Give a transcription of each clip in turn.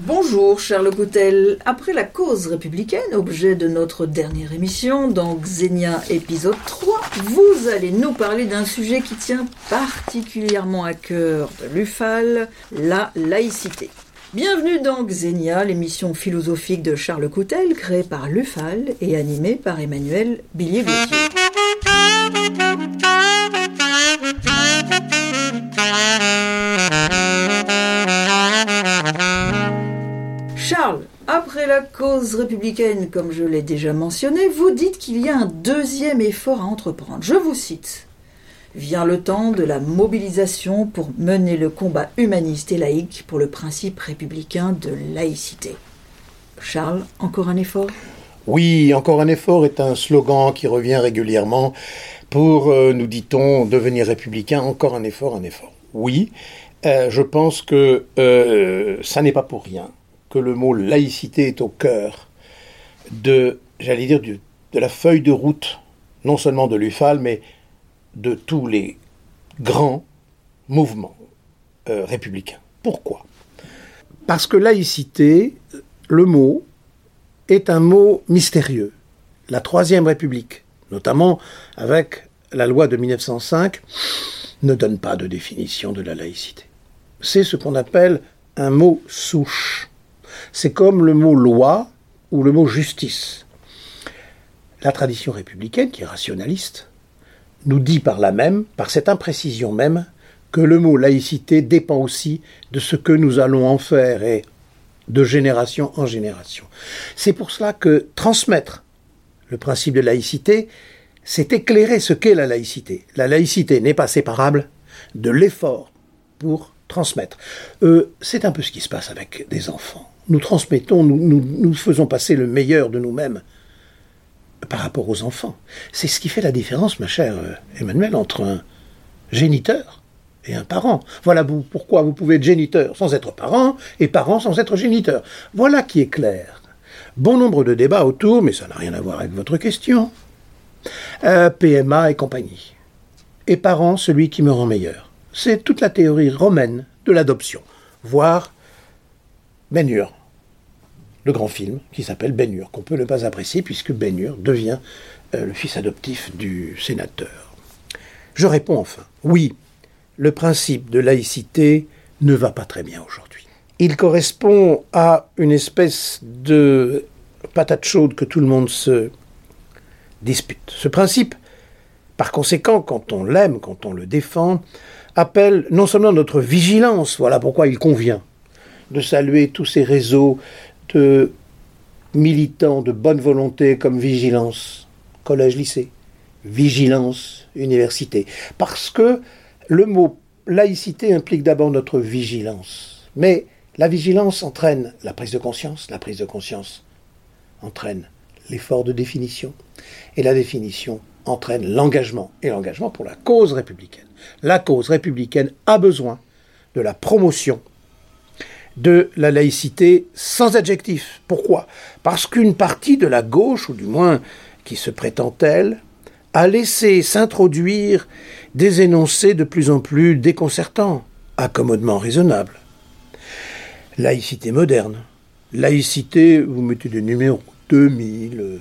Bonjour Charles Coutel. Après la cause républicaine, objet de notre dernière émission, dans Xenia épisode 3, vous allez nous parler d'un sujet qui tient particulièrement à cœur de l'UFAL, la laïcité. Bienvenue dans Xenia, l'émission philosophique de Charles Coutel, créée par l'UFAL et animée par Emmanuel Billier-Gauthier. La cause républicaine, comme je l'ai déjà mentionné, vous dites qu'il y a un deuxième effort à entreprendre. Je vous cite. Vient le temps de la mobilisation pour mener le combat humaniste et laïque pour le principe républicain de laïcité. Charles, encore un effort? Oui, encore un effort est un slogan qui revient régulièrement pour, euh, nous dit-on, devenir républicain. Encore un effort, un effort. Oui, euh, je pense que euh, ça n'est pas pour rien le mot laïcité est au cœur de, j'allais dire, de la feuille de route, non seulement de l'UFAL, mais de tous les grands mouvements euh, républicains. Pourquoi? Parce que laïcité, le mot, est un mot mystérieux. La Troisième République, notamment avec la loi de 1905, ne donne pas de définition de la laïcité. C'est ce qu'on appelle un mot souche. C'est comme le mot loi ou le mot justice. La tradition républicaine, qui est rationaliste, nous dit par là même, par cette imprécision même, que le mot laïcité dépend aussi de ce que nous allons en faire et de génération en génération. C'est pour cela que transmettre le principe de laïcité, c'est éclairer ce qu'est la laïcité. La laïcité n'est pas séparable de l'effort pour transmettre. Euh, c'est un peu ce qui se passe avec des enfants nous transmettons, nous, faisons passer le meilleur de nous-mêmes par rapport aux enfants. C'est ce qui fait la différence, ma chère euh, Emmanuel, entre un géniteur et un parent. Voilà pourquoi vous pouvez être géniteur sans être parent et parent sans être géniteur. Voilà qui est clair. Bon nombre de débats autour, mais ça n'a rien à voir avec votre question. Euh, PMA et compagnie. Et parent, celui qui me rend meilleur. C'est toute la théorie romaine de l'adoption, voire ben le grand film qui s'appelle Ben qu'on peut ne pas apprécier puisque Ben devient euh, le fils adoptif du sénateur. Je réponds enfin, oui, le principe de laïcité ne va pas très bien aujourd'hui. Il correspond à une espèce de patate chaude que tout le monde se dispute. Ce principe, par conséquent, quand on l'aime, quand on le défend, appelle non seulement notre vigilance, voilà pourquoi il convient de saluer tous ces réseaux de militants de bonne volonté comme Vigilance, collège-lycée, Vigilance, université. Parce que le mot laïcité implique d'abord notre vigilance. Mais la vigilance entraîne la prise de conscience, la prise de conscience entraîne l'effort de définition, et la définition entraîne l'engagement, et l'engagement pour la cause républicaine. La cause républicaine a besoin de la promotion de la laïcité sans adjectif. Pourquoi? Parce qu'une partie de la gauche, ou du moins qui se prétend telle, a laissé s'introduire des énoncés de plus en plus déconcertants, accommodement raisonnable. Laïcité moderne. Laïcité, vous mettez des numéros, 2000. Euh,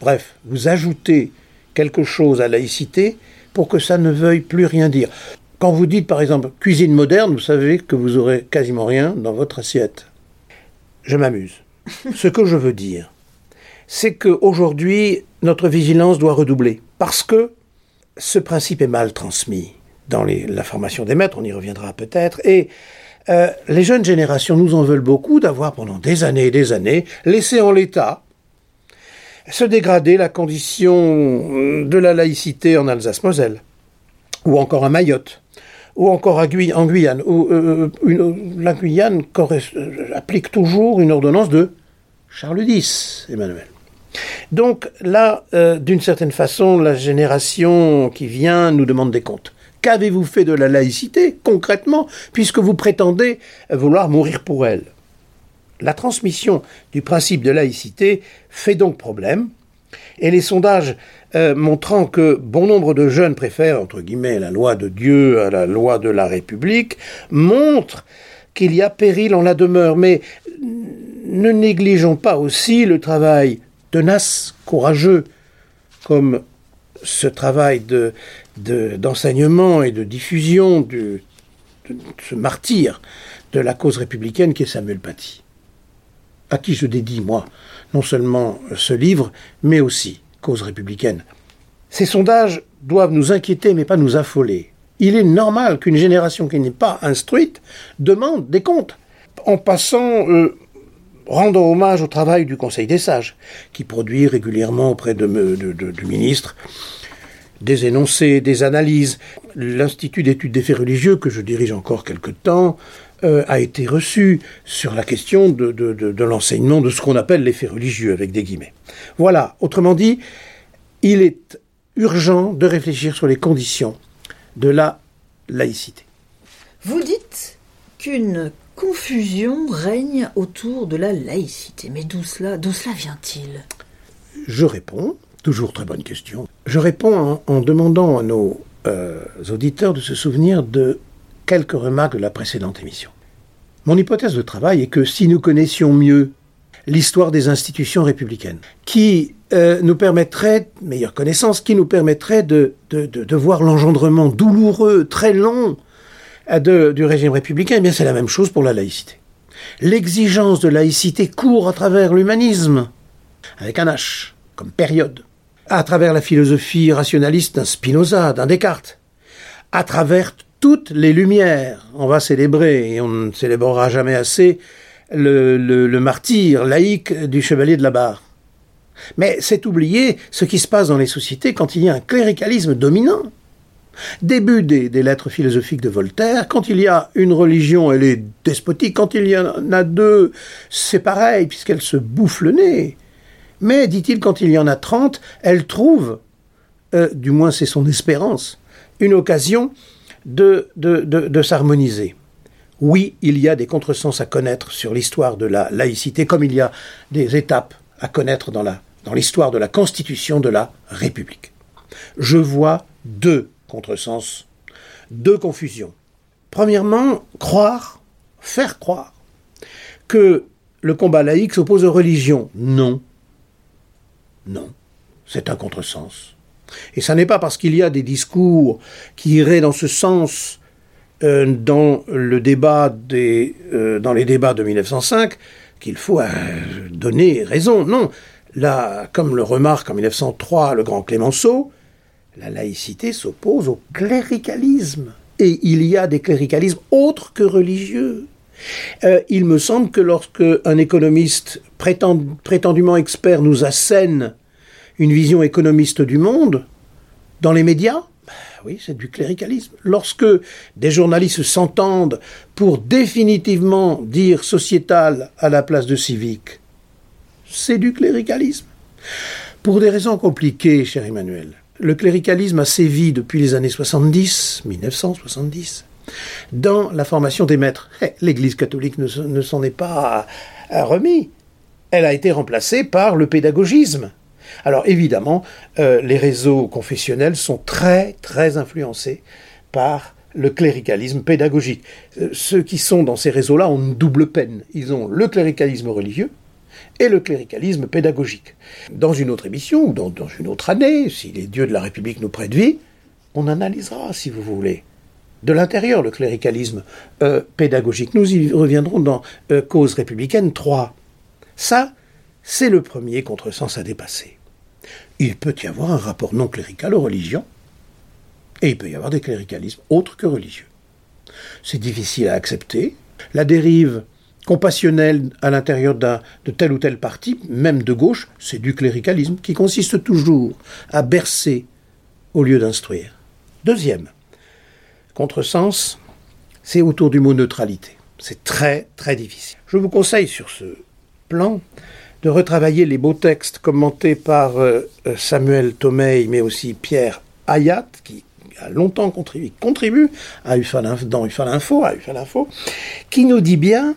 bref, vous ajoutez quelque chose à laïcité pour que ça ne veuille plus rien dire. Quand vous dites par exemple cuisine moderne, vous savez que vous aurez quasiment rien dans votre assiette. Je m'amuse. Ce que je veux dire, c'est qu'aujourd'hui, notre vigilance doit redoubler. Parce que ce principe est mal transmis dans la formation des maîtres, on y reviendra peut-être, et euh, les jeunes générations nous en veulent beaucoup d'avoir pendant des années et des années laissé en l'état se dégrader la condition de la laïcité en Alsace-Moselle, ou encore à Mayotte, ou encore en Guyane, où euh, la Guyane applique toujours une ordonnance de Charles X, Emmanuel. Donc là, euh, d'une certaine façon, la génération qui vient nous demande des comptes. Qu'avez-vous fait de la laïcité, concrètement, puisque vous prétendez vouloir mourir pour elle? La transmission du principe de laïcité fait donc problème, et les sondages euh, montrant que bon nombre de jeunes préfèrent, entre guillemets, la loi de Dieu à la loi de la République, montrent qu'il y a péril en la demeure. Mais ne négligeons pas aussi le travail tenace, courageux, comme ce travail de, d'enseignement et de diffusion de, ce martyr de la cause républicaine qui est Samuel Paty, à qui je dédie, moi, non seulement ce livre, mais aussi Cause républicaine. Ces sondages doivent nous inquiéter, mais pas nous affoler. Il est normal qu'une génération qui n'est pas instruite demande des comptes. En passant, euh, rendant hommage au travail du Conseil des sages, qui produit régulièrement auprès de, du ministre des énoncés, des analyses. L'Institut d'études des faits religieux, que je dirige encore quelque temps, euh, a été reçu sur la question de, de l'enseignement de ce qu'on appelle les faits religieux, avec des guillemets. Voilà, autrement dit, il est urgent de réfléchir sur les conditions de la laïcité. Vous dites qu'une confusion règne autour de la laïcité. Mais d'où cela, d'où cela vient-il? Je réponds Toujours très bonne question. Je réponds en, demandant à nos euh, auditeurs de se souvenir de quelques remarques de la précédente émission. Mon hypothèse de travail est que si nous connaissions mieux l'histoire des institutions républicaines, qui euh, nous permettrait, meilleure connaissance, qui nous permettrait de, voir l'engendrement douloureux, très long euh, du régime républicain, eh bien c'est la même chose pour la laïcité. L'exigence de laïcité court à travers l'humanisme, avec un H, comme période à travers la philosophie rationaliste d'un Spinoza, d'un Descartes, à travers toutes les lumières. On va célébrer, et on ne célébrera jamais assez, le, le, martyr laïque du chevalier de la barre. Mais c'est oublier ce qui se passe dans les sociétés quand il y a un cléricalisme dominant. Début des, des, lettres philosophiques de Voltaire, quand il y a une religion, elle est despotique, quand il y en a deux, c'est pareil, puisqu'elle se bouffe le nez. Mais, dit-il, quand il y en a 30, elle trouve, euh, du moins c'est son espérance, une occasion de, s'harmoniser. Oui, il y a des contresens à connaître sur l'histoire de la laïcité, comme il y a des étapes à connaître dans, dans l'histoire de la constitution de la République. Je vois deux contresens, deux confusions. Premièrement, croire, faire croire que le combat laïque s'oppose aux religions. Non, non, c'est un contresens. Et ça n'est pas parce qu'il y a des discours qui iraient dans ce sens euh, dans, le débat des, euh, dans les débats de 1905 qu'il faut euh, donner raison. Non, comme le remarque en 1903 le grand Clémenceau, la laïcité s'oppose au cléricalisme. Et il y a des cléricalismes autres que religieux. Il me semble que lorsque un économiste prétendument expert nous assène une vision économiste du monde dans les médias, bah oui, c'est du cléricalisme. Lorsque des journalistes s'entendent pour définitivement dire sociétal à la place de civique, c'est du cléricalisme. Pour des raisons compliquées, cher Emmanuel, le cléricalisme a sévi depuis les années 70, 1970, dans la formation des maîtres. Eh, L'Église catholique ne, s'en est pas remis elle a été remplacée par le pédagogisme. Alors évidemment, euh, les réseaux confessionnels sont très très influencés par le cléricalisme pédagogique. Euh, ceux qui sont dans ces réseaux-là ont une double peine. Ils ont le cléricalisme religieux et le cléricalisme pédagogique. Dans une autre émission ou dans, une autre année, si les dieux de la République nous prêtent vie, on analysera, si vous voulez, de l'intérieur le cléricalisme euh, pédagogique. Nous y reviendrons dans Cause républicaine 3. Ça, c'est le premier contresens à dépasser. Il peut y avoir un rapport non clérical aux religions, et il peut y avoir des cléricalismes autres que religieux. C'est difficile à accepter. La dérive compassionnelle à l'intérieur de tel ou tel parti, même de gauche, c'est du cléricalisme qui consiste toujours à bercer au lieu d'instruire. Deuxième contresens, c'est autour du mot neutralité. C'est très très difficile. Je vous conseille sur ce de retravailler les beaux textes commentés par euh, euh, Samuel Tomei, mais aussi Pierre Hayat, qui a longtemps contribué, contribue à UFAL, dans UFAL à UFAL Info, qui nous dit bien,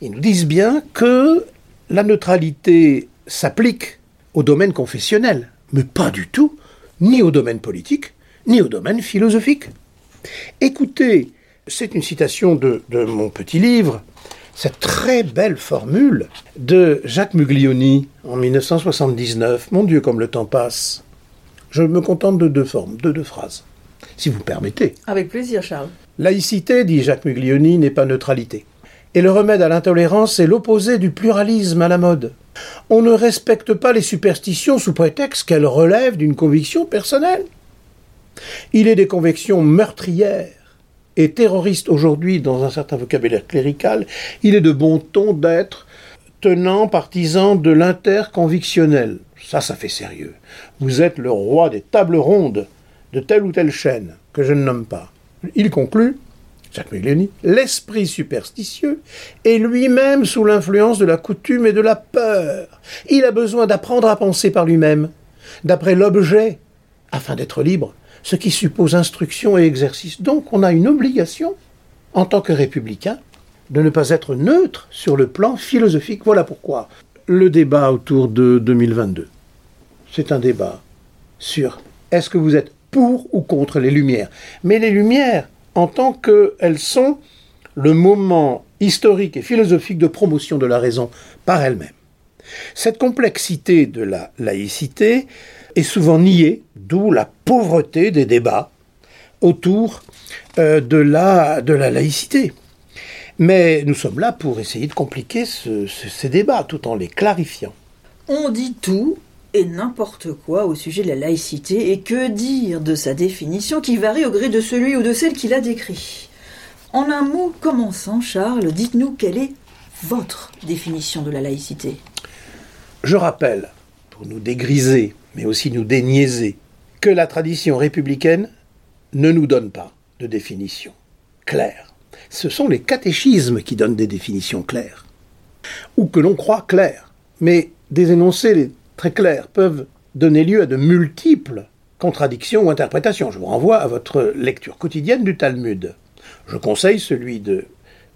ils nous disent bien que la neutralité s'applique au domaine confessionnel, mais pas du tout, ni au domaine politique, ni au domaine philosophique. Écoutez, c'est une citation de, de mon petit livre, cette très belle formule de Jacques Muglioni en 1979. Mon Dieu, comme le temps passe. Je me contente de deux formes, de deux phrases, si vous permettez. Avec plaisir, Charles. Laïcité, dit Jacques Muglioni, n'est pas neutralité. Et le remède à l'intolérance est l'opposé du pluralisme à la mode. On ne respecte pas les superstitions sous prétexte qu'elles relèvent d'une conviction personnelle. Il est des convictions meurtrières et terroristes aujourd'hui dans un certain vocabulaire clérical. Il est de bon ton d'être tenant partisan de l'interconvictionnel. Ça, ça fait sérieux. Vous êtes le roi des tables rondes de telle ou telle chaîne, que je ne nomme pas. Il conclut, Jacques Muglioni, l'esprit superstitieux est lui-même sous l'influence de la coutume et de la peur. Il a besoin d'apprendre à penser par lui-même, d'après l'objet, afin d'être libre, ce qui suppose instruction et exercice. Donc on a une obligation, en tant que républicain, de ne pas être neutre sur le plan philosophique. Voilà pourquoi le débat autour de 2022, c'est un débat sur est-ce que vous êtes pour ou contre les Lumières. Mais les Lumières, en tant qu'elles sont le moment historique et philosophique de promotion de la raison par elle-même. Cette complexité de la laïcité est souvent niée, d'où la pauvreté des débats autour euh, de, la, de la laïcité. Mais nous sommes là pour essayer de compliquer ces débats tout en les clarifiant. On dit tout et n'importe quoi au sujet de la laïcité, et que dire de sa définition qui varie au gré de celui ou de celle qui l'a décrit? En un mot commençant, Charles, dites-nous quelle est votre définition de la laïcité? Je rappelle, pour nous dégriser, mais aussi nous déniaiser, que la tradition républicaine ne nous donne pas de définition claire. Ce sont les catéchismes qui donnent des définitions claires, ou que l'on croit claires, mais des énoncés très clairs peuvent donner lieu à de multiples contradictions ou interprétations. Je vous renvoie à votre lecture quotidienne du Talmud. Je conseille celui de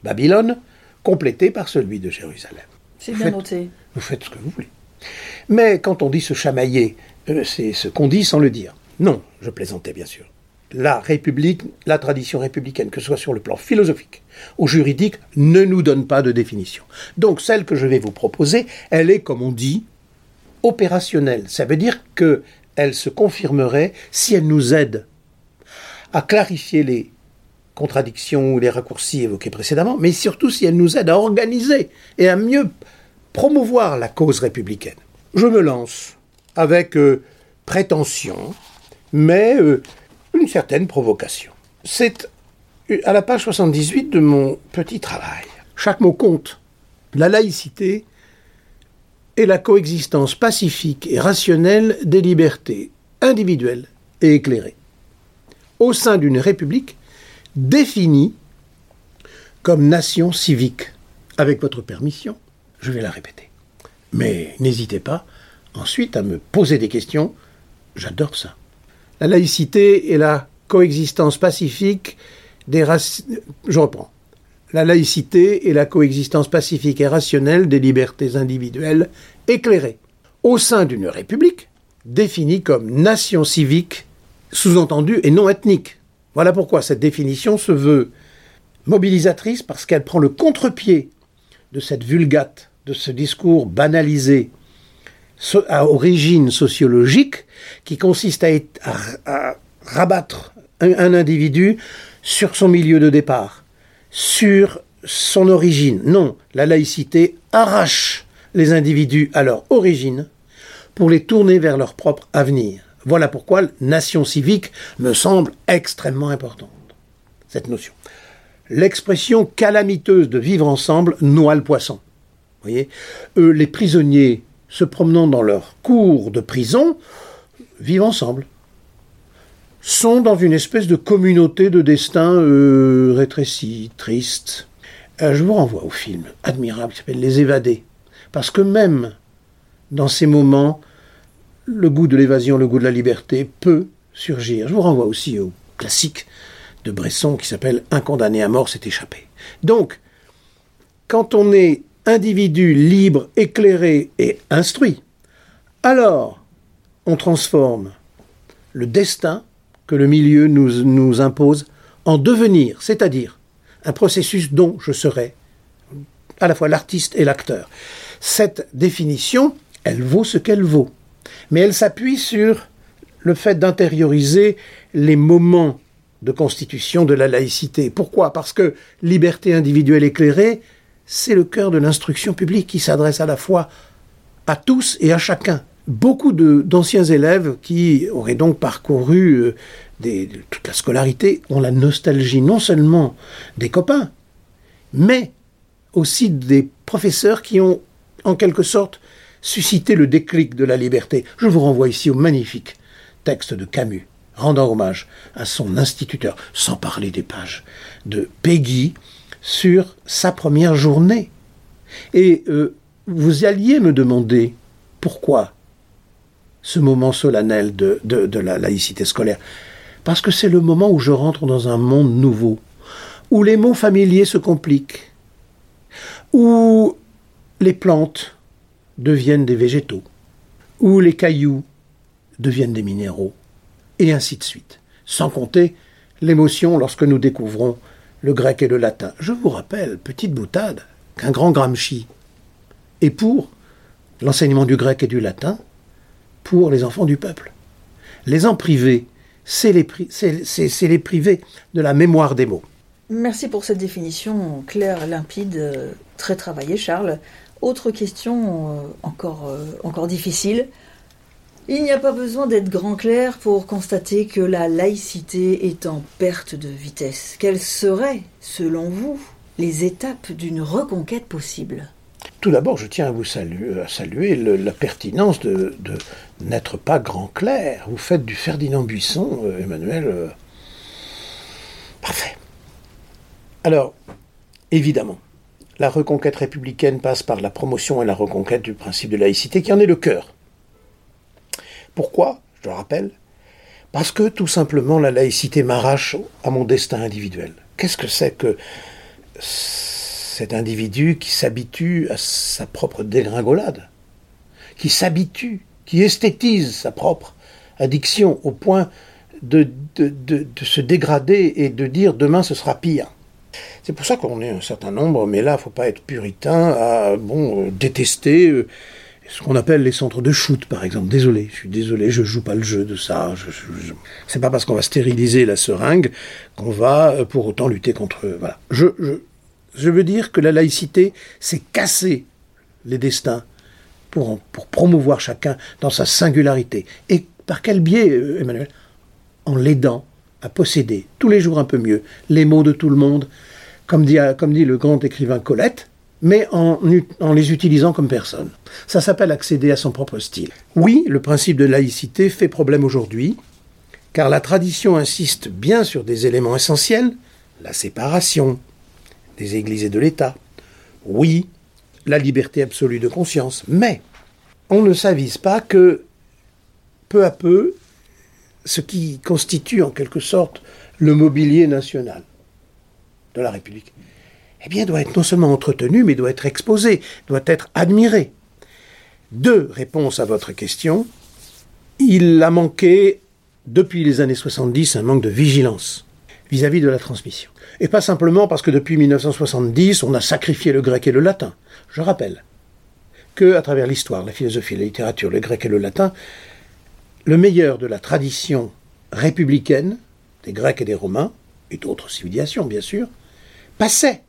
Babylone, complété par celui de Jérusalem. C'est bien noté. Vous faites ce que vous voulez. Mais quand on dit se chamailler, euh, c'est ce qu'on dit sans le dire. Non, je plaisantais bien sûr. La République, la tradition républicaine, que ce soit sur le plan philosophique ou juridique, ne nous donne pas de définition. Donc celle que je vais vous proposer, elle est, comme on dit, opérationnelle. Ça veut dire qu'elle se confirmerait si elle nous aide à clarifier les contradictions ou les raccourcis évoqués précédemment, mais surtout si elle nous aide à organiser et à mieux promouvoir la cause républicaine. Je me lance avec euh, prétention, mais euh, une certaine provocation. C'est à la page 78 de mon petit travail. Chaque mot compte. La laïcité et la coexistence pacifique et rationnelle des libertés individuelles et éclairées, au sein d'une république définie comme nation civique. Avec votre permission, je vais la répéter. Mais n'hésitez pas ensuite à me poser des questions, j'adore ça. La laïcité et la coexistence pacifique des races... Je reprends la laïcité et la coexistence pacifique et rationnelle des libertés individuelles éclairées, au sein d'une république définie comme nation civique, sous-entendue et non ethnique. Voilà pourquoi cette définition se veut mobilisatrice parce qu'elle prend le contre-pied de cette vulgate, de ce discours banalisé à origine sociologique qui consiste à, rabattre un individu sur son milieu de départ sur son origine. Non, la laïcité arrache les individus à leur origine pour les tourner vers leur propre avenir. Voilà pourquoi nation civique me semble extrêmement importante, cette notion. L'expression calamiteuse de vivre ensemble noie le poisson. Voyez les prisonniers se promenant dans leur cours de prison vivent ensemble sont dans une espèce de communauté de destin euh, rétréci, triste. Euh, je vous renvoie au film admirable qui s'appelle Les Évadés. Parce que même dans ces moments, le goût de l'évasion, le goût de la liberté peut surgir. Je vous renvoie aussi au classique de Bresson qui s'appelle Un condamné à mort s'est échappé. Donc, quand on est individu libre, éclairé et instruit, alors on transforme le destin que le milieu nous, impose en devenir, c'est-à-dire un processus dont je serai à la fois l'artiste et l'acteur. Cette définition, elle vaut ce qu'elle vaut. Mais elle s'appuie sur le fait d'intérioriser les moments de constitution de la laïcité. Pourquoi? Parce que liberté individuelle éclairée, c'est le cœur de l'instruction publique qui s'adresse à la fois à tous et à chacun. Beaucoup d'anciens élèves qui auraient donc parcouru euh, toute la scolarité ont la nostalgie non seulement des copains, mais aussi des professeurs qui ont en quelque sorte suscité le déclic de la liberté. Je vous renvoie ici au magnifique texte de Camus, rendant hommage à son instituteur, sans parler des pages de Peggy, sur sa première journée. Et euh, vous alliez me demander pourquoi ce moment solennel de, de la laïcité scolaire Parce que c'est le moment où je rentre dans un monde nouveau, où les mots familiers se compliquent, où les plantes deviennent des végétaux, où les cailloux deviennent des minéraux, et ainsi de suite. Sans compter l'émotion lorsque nous découvrons le grec et le latin. Je vous rappelle, petite boutade, qu'un grand Gramsci est pour l'enseignement du grec et du latin pour les enfants du peuple. Les en privés, c'est les, les privés de la mémoire des mots. Merci pour cette définition claire, limpide, très travaillée, Charles. Autre question euh, encore, euh, encore difficile. Il n'y a pas besoin d'être grand clair pour constater que la laïcité est en perte de vitesse. Quelles seraient, selon vous, les étapes d'une reconquête possible? Tout d'abord, je tiens à vous saluer, à saluer la pertinence de, n'être pas grand clair. Vous faites du Ferdinand Buisson, euh, Emmanuel. Euh, parfait. Alors, évidemment, la reconquête républicaine passe par la promotion et la reconquête du principe de laïcité qui en est le cœur. Pourquoi Je le rappelle. Parce que tout simplement la laïcité m'arrache à mon destin individuel. Qu'est-ce que c'est que cet individu qui s'habitue à sa propre dégringolade, qui s'habitue, qui esthétise sa propre addiction au point de, se dégrader et de dire demain ce sera pire? C'est pour ça qu'on est un certain nombre, mais là, il ne faut pas être puritain, à bon, euh, détester euh, ce qu'on appelle les centres de shoot, par exemple. Désolé, je suis désolé, je joue pas le jeu de ça. Je, C'est pas parce qu'on va stériliser la seringue qu'on va euh, pour autant lutter contre. Voilà. Je, je, je veux dire que la laïcité, c'est casser les destins pour, pour promouvoir chacun dans sa singularité. Et par quel biais, euh, Emmanuel? En l'aidant à posséder tous les jours un peu mieux les mots de tout le monde, comme dit, comme dit le grand écrivain Colette, mais en, les utilisant comme personne. Ça s'appelle accéder à son propre style. Oui, le principe de laïcité fait problème aujourd'hui, car la tradition insiste bien sur des éléments essentiels, la séparation des églises et de l'État. Oui, la liberté absolue de conscience, mais on ne s'avise pas que peu à peu, ce qui constitue en quelque sorte le mobilier national de la République eh bien, doit être non seulement entretenu, mais doit être exposé, doit être admiré. Deux réponses à votre question. Il a manqué, depuis les années 70, un manque de vigilance vis-à-vis de la transmission. Et pas simplement parce que depuis 1970, on a sacrifié le grec et le latin. Je rappelle que, à travers l'histoire, la philosophie, la littérature, le grec et le latin, le meilleur de la tradition républicaine, des Grecs et des Romains, et d'autres civilisations bien sûr, passait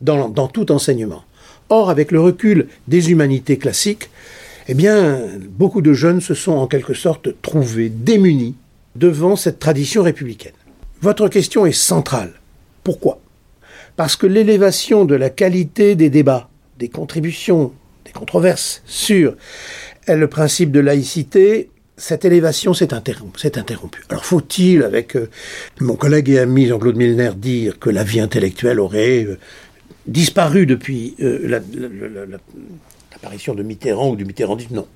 dans, tout enseignement. Or, avec le recul des humanités classiques, eh bien, beaucoup de jeunes se sont en quelque sorte trouvés démunis devant cette tradition républicaine. Votre question est centrale. Pourquoi? Parce que l'élévation de la qualité des débats, des contributions, des controverses sur le principe de laïcité, cette élévation s'est interrompue. Alors faut-il, avec euh, mon collègue et ami Jean-Claude Milner, dire que la vie intellectuelle aurait euh, disparu depuis euh, l'apparition de Mitterrand ou du mitterrandisme. Non.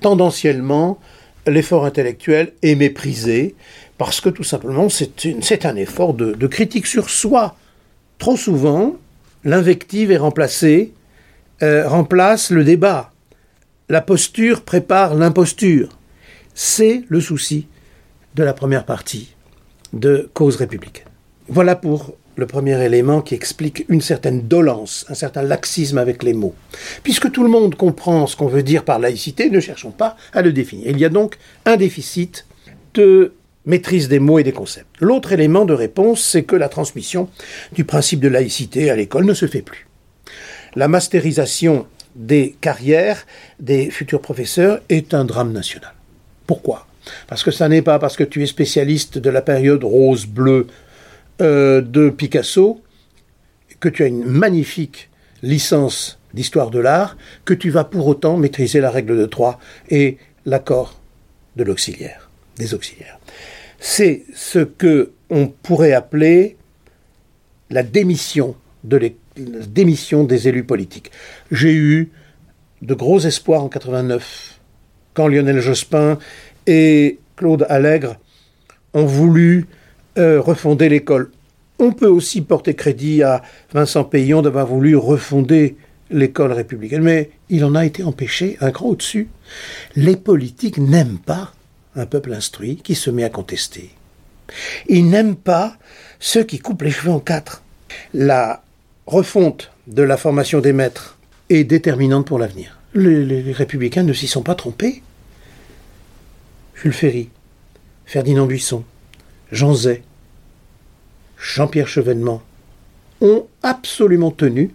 Tendanciellement, l'effort intellectuel est méprisé parce que tout simplement c'est un effort de, critique sur soi. Trop souvent, l'invective est remplacée, euh, remplace le débat. La posture prépare l'imposture. C'est le souci de la première partie de Cause républicaine. Voilà pour le premier élément qui explique une certaine dolence, un certain laxisme avec les mots. Puisque tout le monde comprend ce qu'on veut dire par laïcité, ne cherchons pas à le définir. Il y a donc un déficit de maîtrise des mots et des concepts. L'autre élément de réponse, c'est que la transmission du principe de laïcité à l'école ne se fait plus. La mastérisation des carrières des futurs professeurs est un drame national. Pourquoi? Parce que ça n'est pas parce que tu es spécialiste de la période rose-bleue euh, de Picasso, que tu as une magnifique licence d'histoire de l'art, que tu vas pour autant maîtriser la règle de trois et l'accord de l'auxiliaire, des auxiliaires. C'est ce que on pourrait appeler la démission de la démission des élus politiques. J'ai eu de gros espoirs en 89 quand Lionel Jospin et Claude Allègre ont voulu euh, refonder l'école. On peut aussi porter crédit à Vincent Payon d'avoir voulu refonder l'école républicaine, mais il en a été empêché un grand au-dessus. Les politiques n'aiment pas un peuple instruit qui se met à contester. Ils n'aiment pas ceux qui coupent les cheveux en quatre. La refonte de la formation des maîtres est déterminante pour l'avenir. Les républicains ne s'y sont pas trompés. Jules Ferry, Ferdinand Buisson, Jean Zay, Jean-Pierre Chevènement ont absolument tenu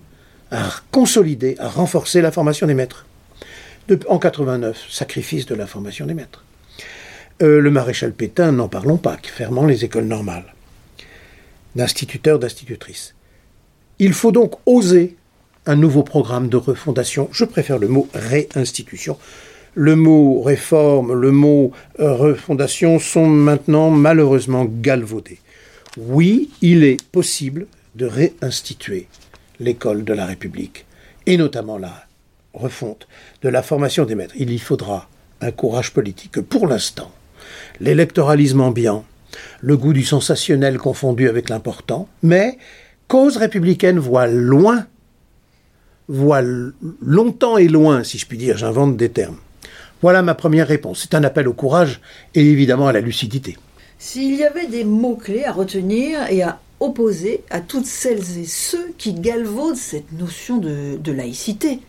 à consolider, à renforcer la formation des maîtres. en 89, sacrifice de la formation des maîtres. Euh, le maréchal Pétain, n'en parlons pas, fermant les écoles normales, d'instituteurs, d'institutrices. Il faut donc oser un nouveau programme de refondation. Je préfère le mot réinstitution le mot réforme, le mot euh, refondation sont maintenant malheureusement galvaudés. Oui, il est possible de réinstituer l'école de la République, et notamment la refonte de la formation des maîtres. Il y faudra un courage politique pour l'instant, l'électoralisme ambiant, le goût du sensationnel confondu avec l'important, mais cause républicaine voit loin, voit longtemps et loin, si je puis dire, j'invente des termes. Voilà ma première réponse. C'est un appel au courage et évidemment à la lucidité. S'il y avait des mots-clés à retenir et à opposer à toutes celles et ceux qui galvaudent cette notion de, laïcité,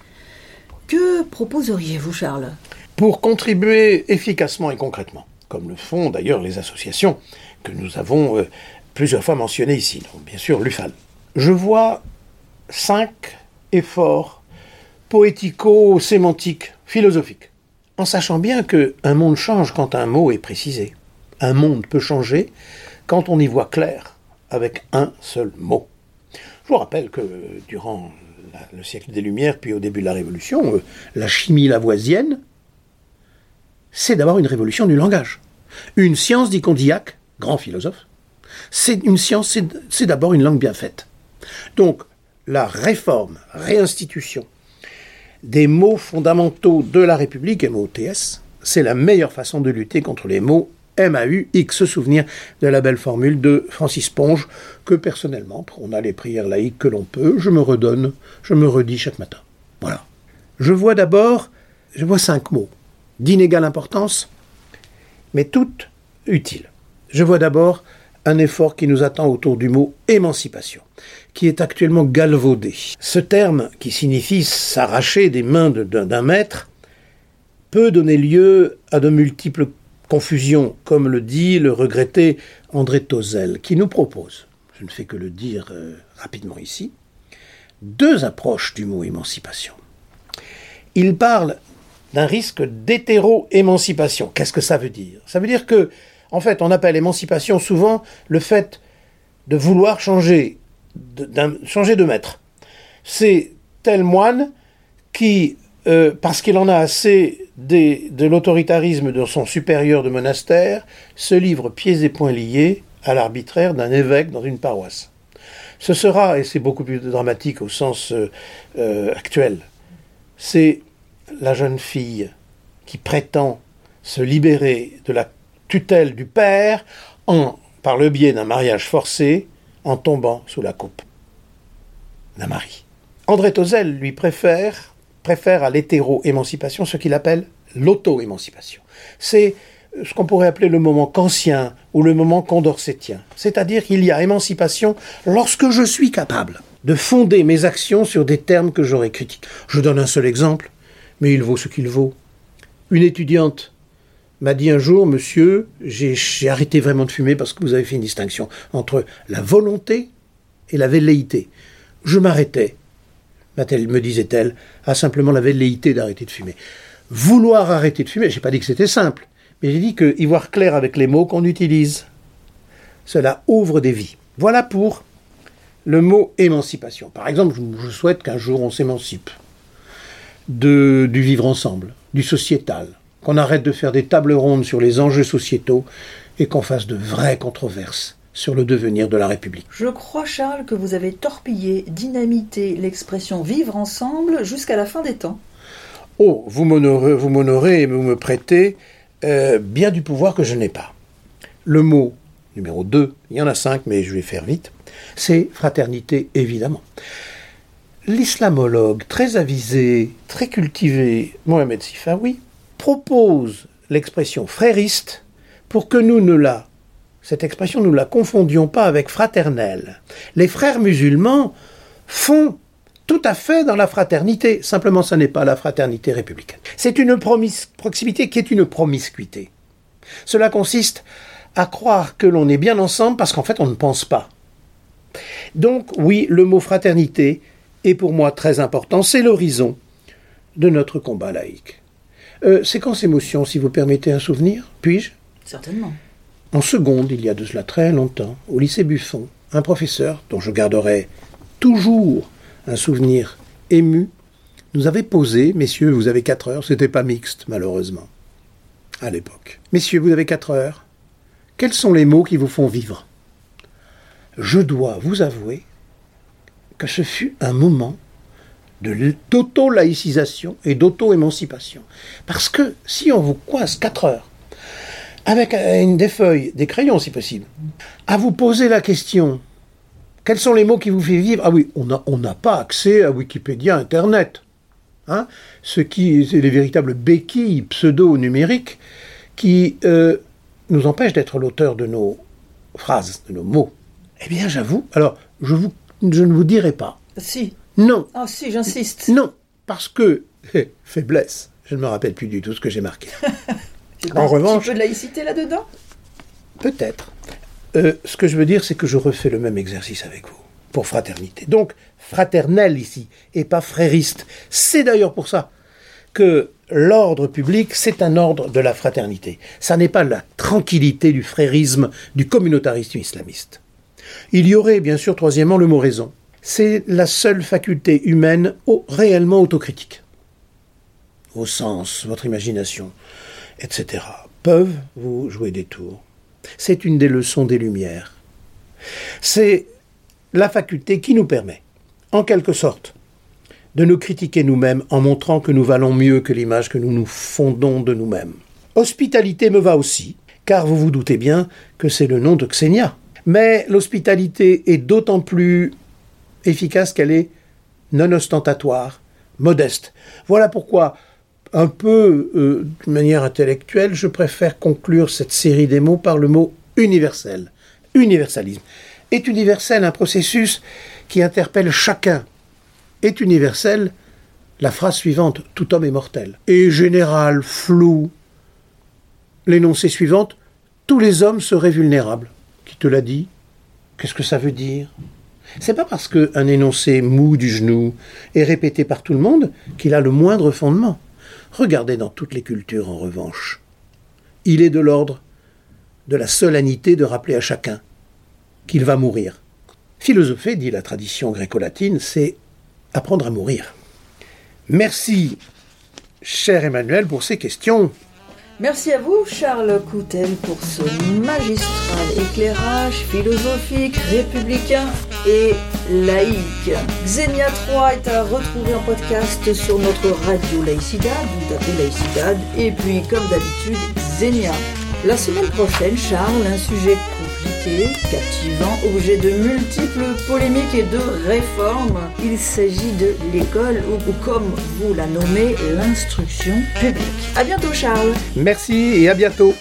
que proposeriez-vous, Charles? Pour contribuer efficacement et concrètement, comme le font d'ailleurs les associations que nous avons euh, plusieurs fois mentionnées ici, bien sûr l'UFAL, je vois cinq efforts poético-sémantiques, philosophiques en sachant bien qu'un monde change quand un mot est précisé. Un monde peut changer quand on y voit clair avec un seul mot. Je vous rappelle que durant le siècle des Lumières, puis au début de la Révolution, euh, la chimie lavoisienne, c'est d'abord une révolution du langage. Une science, dit Condillac, grand philosophe, c'est une science, c'est d'abord une langue bien faite. Donc, la réforme, réinstitution des mots fondamentaux de la République, MOTS, c'est la meilleure façon de lutter contre les mots MAUX, se souvenir de la belle formule de Francis Ponge, que personnellement, on a les prières laïques que l'on peut, je me redonne, je me redis chaque matin. Voilà. Je vois d'abord, je vois cinq mots, d'inégale importance, mais toutes utiles. Je vois d'abord un effort qui nous attend autour du mot émancipation qui est actuellement galvaudé. Ce terme, qui signifie s'arracher des mains d'un maître, peut donner lieu à de multiples confusions, comme le dit le regretté André Tozel, qui nous propose, je ne fais que le dire euh, rapidement ici, deux approches du mot émancipation. Il parle d'un risque d'hétéro-émancipation. Qu'est-ce que ça veut dire? Ça veut dire que, en fait, on appelle émancipation souvent le fait de vouloir changer de maître. C'est tel moine qui, euh, parce qu'il en a assez de l'autoritarisme de son supérieur de monastère, se livre pieds et poings liés à l'arbitraire d'un évêque dans une paroisse. Ce sera, et c'est beaucoup plus dramatique au sens euh, euh, actuel, c'est la jeune fille qui prétend se libérer de la tutelle du père en, par le biais d'un mariage forcé en tombant sous la coupe d'un mari. André Tozel, lui, préfère, préfère à l'hétéro-émancipation ce qu'il appelle l'auto-émancipation. C'est ce qu'on pourrait appeler le moment kantien ou le moment condorcétien. C'est-à-dire qu'il y a émancipation lorsque je suis capable de fonder mes actions sur des termes que j'aurais critiqués. Je donne un seul exemple, mais il vaut ce qu'il vaut. Une étudiante m'a dit un jour, monsieur, j'ai arrêté vraiment de fumer parce que vous avez fait une distinction entre la volonté et la velléité. Je m'arrêtais, me disait-elle, à simplement la velléité d'arrêter de fumer. Vouloir arrêter de fumer, j'ai pas dit que c'était simple, mais j'ai dit que y voir clair avec les mots qu'on utilise, cela ouvre des vies. Voilà pour le mot émancipation. Par exemple, je souhaite qu'un jour on s'émancipe du vivre ensemble, du sociétal, qu'on arrête de faire des tables rondes sur les enjeux sociétaux et qu'on fasse de vraies controverses sur le devenir de la République. Je crois, Charles, que vous avez torpillé, dynamité l'expression vivre ensemble jusqu'à la fin des temps. Oh, vous m'honorez et vous me prêtez euh, bien du pouvoir que je n'ai pas. Le mot numéro 2, il y en a cinq, mais je vais faire vite, c'est fraternité, évidemment. L'islamologue très avisé, très cultivé, Mohamed Sifawi, propose l'expression frériste pour que nous ne la, cette expression, nous la confondions pas avec fraternelle. Les frères musulmans font tout à fait dans la fraternité, simplement ce n'est pas la fraternité républicaine. C'est une proximité qui est une promiscuité. Cela consiste à croire que l'on est bien ensemble parce qu'en fait on ne pense pas. Donc oui, le mot fraternité est pour moi très important, c'est l'horizon de notre combat laïque. Euh, séquence émotion, si vous permettez un souvenir, puis-je? Certainement. En seconde, il y a de cela très longtemps, au lycée Buffon, un professeur, dont je garderai toujours un souvenir ému, nous avait posé, messieurs, vous avez quatre heures, c'était pas mixte, malheureusement, à l'époque. Messieurs, vous avez quatre heures, quels sont les mots qui vous font vivre? Je dois vous avouer que ce fut un moment d'auto-laïcisation et d'auto-émancipation. Parce que si on vous coince quatre heures, avec une, des feuilles, des crayons si possible, à vous poser la question, quels sont les mots qui vous font vivre? Ah oui, on n'a pas accès à Wikipédia, Internet. Hein ce qui, c'est les véritables béquilles pseudo-numériques qui euh, nous empêche d'être l'auteur de nos phrases, de nos mots. Eh bien, j'avoue, alors, je, je ne vous dirai pas. Si. Non. Ah si, j'insiste. Non, parce que, faiblesse, je ne me rappelle plus du tout ce que j'ai marqué. en revanche... Un peu de laïcité là-dedans? Peut-être. Euh, ce que je veux dire, c'est que je refais le même exercice avec vous, pour fraternité. Donc, fraternel ici, et pas frériste. C'est d'ailleurs pour ça que l'ordre public, c'est un ordre de la fraternité. Ça n'est pas la tranquillité du frérisme, du communautarisme islamiste. Il y aurait, bien sûr, troisièmement, le mot raison. C'est la seule faculté humaine réellement autocritique. Vos sens, votre imagination, etc., peuvent vous jouer des tours. C'est une des leçons des Lumières. C'est la faculté qui nous permet, en quelque sorte, de nous critiquer nous-mêmes en montrant que nous valons mieux que l'image que nous nous fondons de nous-mêmes. Hospitalité me va aussi, car vous vous doutez bien que c'est le nom de Xenia. Mais l'hospitalité est d'autant plus efficace qu'elle est non ostentatoire, modeste. Voilà pourquoi, un peu euh, de manière intellectuelle, je préfère conclure cette série des mots par le mot universel. Universalisme. Est universel un processus qui interpelle chacun est universelle la phrase suivante Tout homme est mortel. Et général, flou. L'énoncé suivante Tous les hommes seraient vulnérables. Qui te l'a dit? Qu'est-ce que ça veut dire? C'est pas parce qu'un énoncé mou du genou est répété par tout le monde qu'il a le moindre fondement. Regardez dans toutes les cultures en revanche. Il est de l'ordre de la solennité de rappeler à chacun qu'il va mourir. Philosopher, dit la tradition gréco-latine, c'est apprendre à mourir. Merci, cher Emmanuel, pour ces questions. Merci à vous, Charles Coutel, pour ce magistral éclairage philosophique, républicain et laïque. Xenia 3 est à retrouver en podcast sur notre radio Laïcidad, vous tapez Laïcidad, et puis, comme d'habitude, Xenia. La semaine prochaine, Charles, un sujet captivant, objet de multiples polémiques et de réformes. Il s'agit de l'école ou, comme vous la nommez, l'instruction publique. À bientôt Charles. Merci et à bientôt.